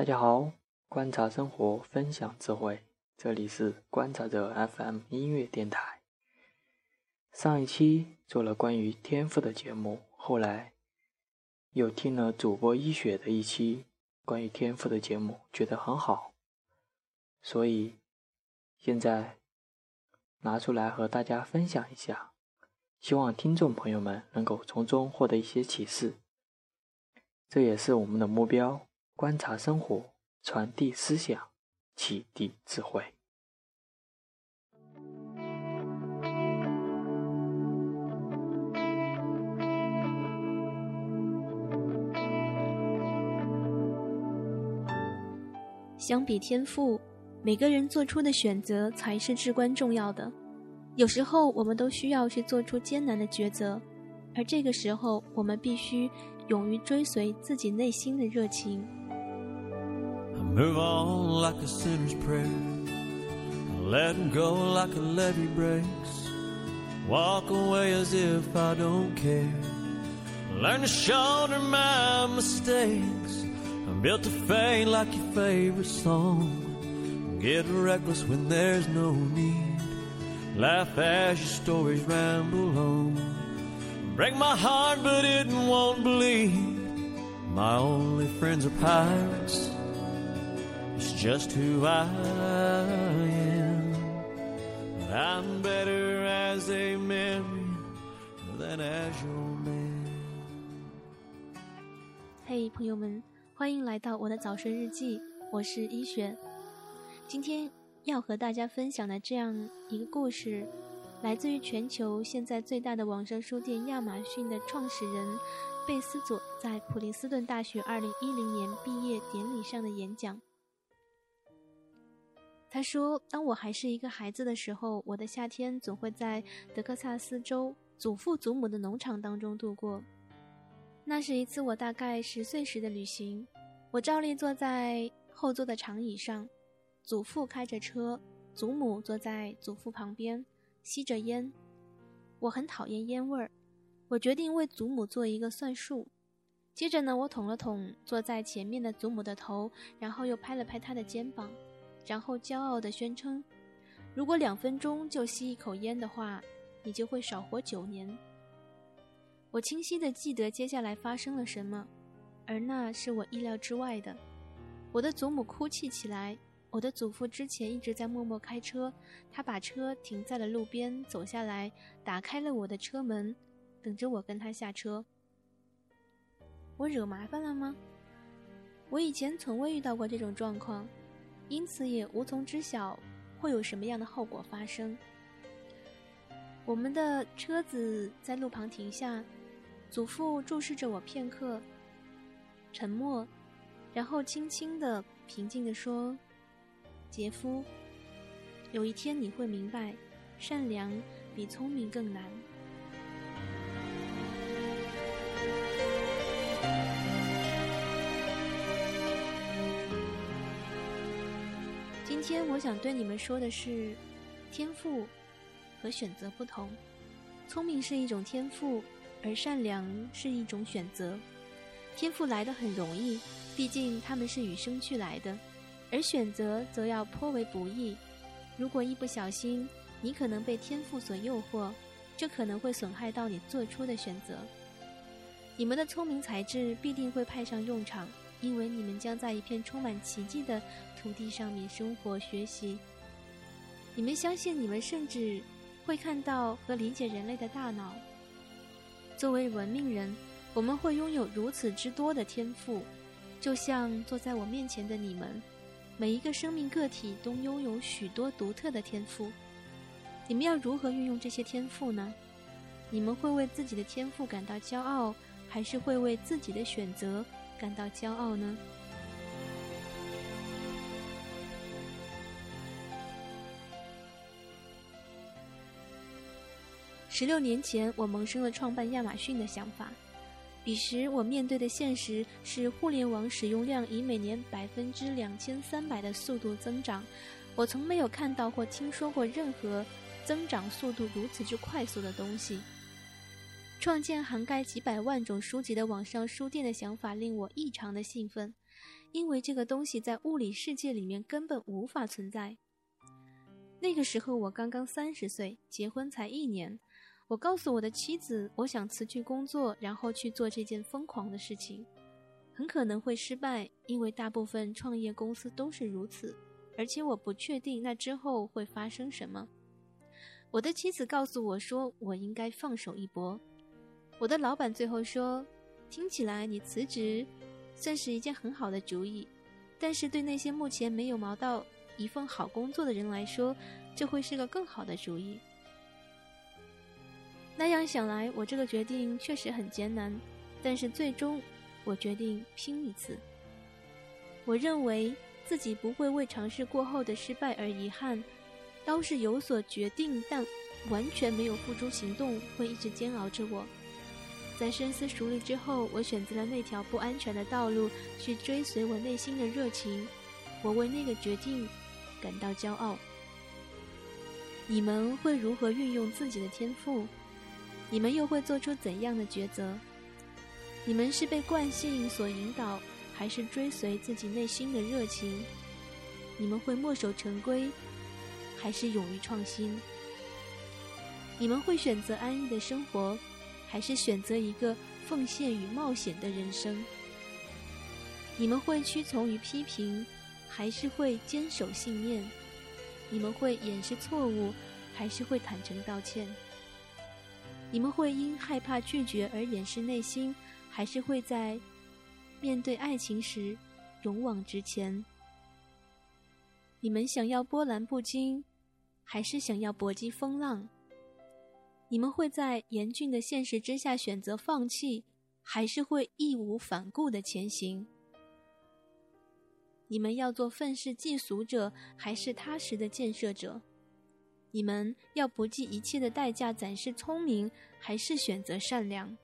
大家好，观察生活，分享智慧，这里是观察者 FM 音乐电台。上一期做了关于天赋的节目，后来又听了主播一雪的一期关于天赋的节目，觉得很好，所以现在拿出来和大家分享一下，希望听众朋友们能够从中获得一些启示。这也是我们的目标：观察生活，传递思想，启迪智慧。相比天赋，每个人做出的选择才是至关重要的。有时候，我们都需要去做出艰难的抉择，而这个时候，我们必须。勇于追随自己内心的热情。Move on like a sinner's prayer. Let go like a levee breaks. Walk away as if I don't care. Learn to shoulder my mistakes. I'm built to fade like your favorite song. Get reckless when there's no need. Laugh as your stories ramble on. Break my heart, but it won't bleed. My only friends are pirates. Just who I am. I'm better as a memory than as your man. 嘿，朋友们，欢迎来到我的早睡日记，我是一雪。今天要和大家分享的这样一个故事。来自于全球现在最大的网上书店亚马逊的创始人贝斯佐在普林斯顿大学2010年毕业典礼上的演讲。他说：“当我还是一个孩子的时候，我的夏天总会在德克萨斯州祖父祖母的农场当中度过。那是一次我大概十岁时的旅行。我照例坐在后座的长椅上，祖父开着车，祖母坐在祖父旁边。”吸着烟，我很讨厌烟味儿。我决定为祖母做一个算术。接着呢，我捅了捅坐在前面的祖母的头，然后又拍了拍她的肩膀，然后骄傲地宣称：“如果两分钟就吸一口烟的话，你就会少活九年。”我清晰地记得接下来发生了什么，而那是我意料之外的。我的祖母哭泣起来。我的祖父之前一直在默默开车，他把车停在了路边，走下来，打开了我的车门，等着我跟他下车。我惹麻烦了吗？我以前从未遇到过这种状况，因此也无从知晓会有什么样的后果发生。我们的车子在路旁停下，祖父注视着我片刻，沉默，然后轻轻的、平静的说。杰夫，有一天你会明白，善良比聪明更难。今天我想对你们说的是，天赋和选择不同。聪明是一种天赋，而善良是一种选择。天赋来的很容易，毕竟他们是与生俱来的。而选择则要颇为不易，如果一不小心，你可能被天赋所诱惑，这可能会损害到你做出的选择。你们的聪明才智必定会派上用场，因为你们将在一片充满奇迹的土地上面生活学习。你们相信，你们甚至会看到和理解人类的大脑。作为文明人，我们会拥有如此之多的天赋，就像坐在我面前的你们。每一个生命个体都拥有许多独特的天赋，你们要如何运用这些天赋呢？你们会为自己的天赋感到骄傲，还是会为自己的选择感到骄傲呢？十六年前，我萌生了创办亚马逊的想法。彼时，我面对的现实是互联网使用量以每年百分之两千三百的速度增长。我从没有看到或听说过任何增长速度如此之快速的东西。创建涵盖几百万种书籍的网上书店的想法令我异常的兴奋，因为这个东西在物理世界里面根本无法存在。那个时候我刚刚三十岁，结婚才一年。我告诉我的妻子，我想辞去工作，然后去做这件疯狂的事情，很可能会失败，因为大部分创业公司都是如此。而且我不确定那之后会发生什么。我的妻子告诉我说，我应该放手一搏。我的老板最后说，听起来你辞职算是一件很好的主意，但是对那些目前没有谋到一份好工作的人来说，这会是个更好的主意。那样想来，我这个决定确实很艰难，但是最终我决定拼一次。我认为。自己不会为尝试过后的失败而遗憾，倒是有所决定但完全没有付诸行动，会一直煎熬着我。在深思熟虑之后，我选择了那条不安全的道路，去追随我内心的热情。我为那个决定感到骄傲。你们会如何运用自己的天赋？你们又会做出怎样的抉择？你们是被惯性所引导？还是追随自己内心的热情，你们会墨守成规，还是勇于创新？你们会选择安逸的生活，还是选择一个奉献与冒险的人生？你们会屈从于批评，还是会坚守信念？你们会掩饰错误，还是会坦诚道歉？你们会因害怕拒绝而掩饰内心，还是会在？面对爱情时，勇往直前。你们想要波澜不惊，还是想要搏击风浪？你们会在严峻的现实之下选择放弃，还是会义无反顾的前行？你们要做愤世嫉俗者，还是踏实的建设者？你们要不计一切的代价展示聪明，还是选择善良？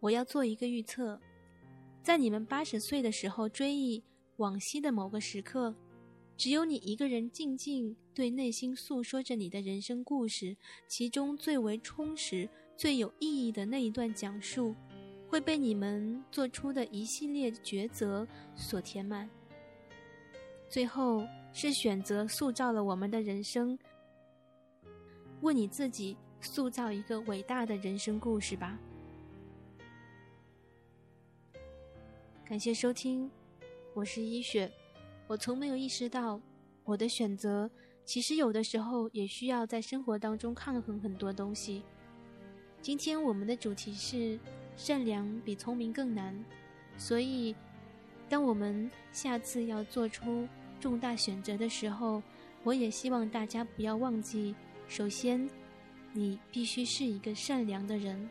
我要做一个预测，在你们八十岁的时候追忆往昔的某个时刻，只有你一个人静静对内心诉说着你的人生故事，其中最为充实、最有意义的那一段讲述，会被你们做出的一系列抉择所填满。最后是选择塑造了我们的人生，为你自己塑造一个伟大的人生故事吧。感谢收听，我是一雪。我从没有意识到，我的选择其实有的时候也需要在生活当中抗衡很多东西。今天我们的主题是善良比聪明更难，所以当我们下次要做出重大选择的时候，我也希望大家不要忘记，首先你必须是一个善良的人。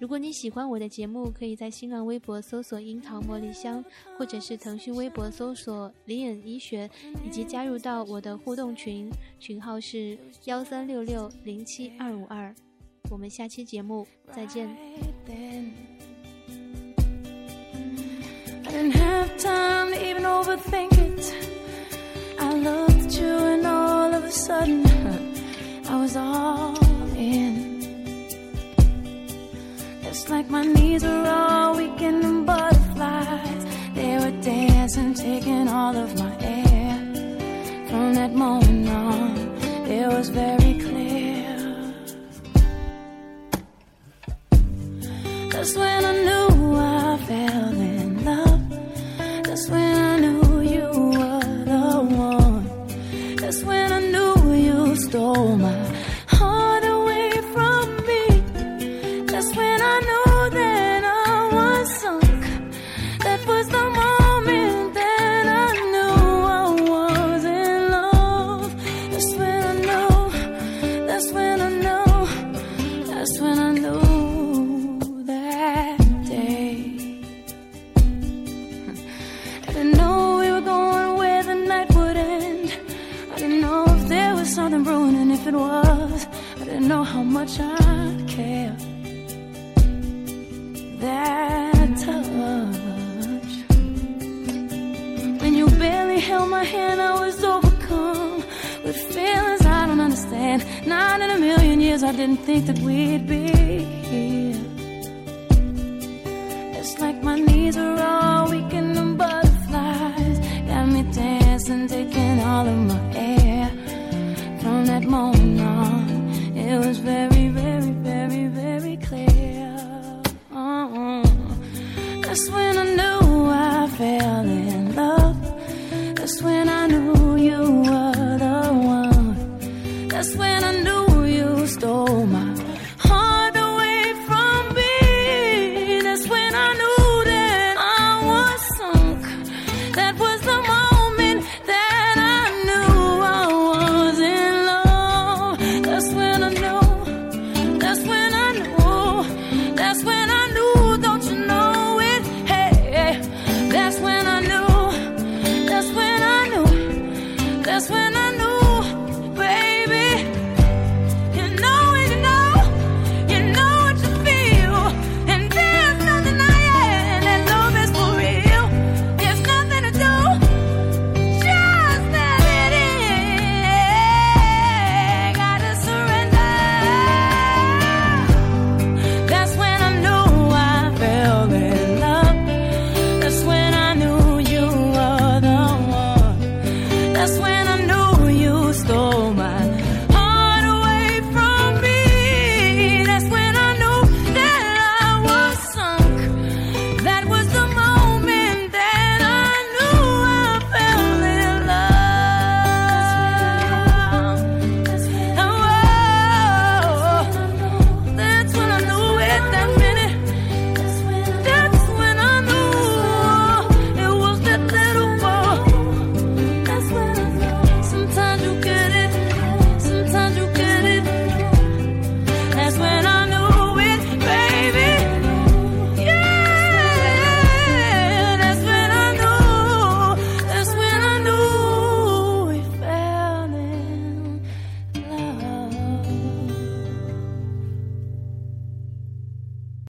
如果你喜欢我的节目，可以在新浪微博搜索“樱桃茉莉香”，或者是腾讯微博搜索“灵眼医学”，以及加入到我的互动群，群号是幺三六六零七二五二。我们下期节目再见。overthink it. I looked at you and all of a sudden I was all in. It's like my knees were all weak and butterflies. They were dancing, taking all of my air. From that moment on, it was very clear. That's when I knew. Stole my much I care. That touch. When you barely held my hand, I was overcome with feelings I don't understand. Not in a million years, I didn't think that we'd be here. It's like my knees are all weak and butterflies got me dancing, taking all of my